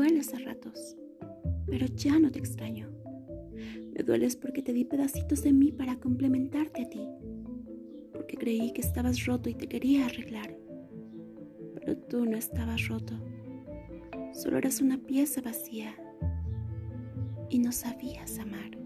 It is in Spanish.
Dueles a ratos, pero ya no te extraño. Me dueles porque te di pedacitos de mí para complementarte a ti, porque creí que estabas roto y te quería arreglar. Pero tú no estabas roto, solo eras una pieza vacía y no sabías amar.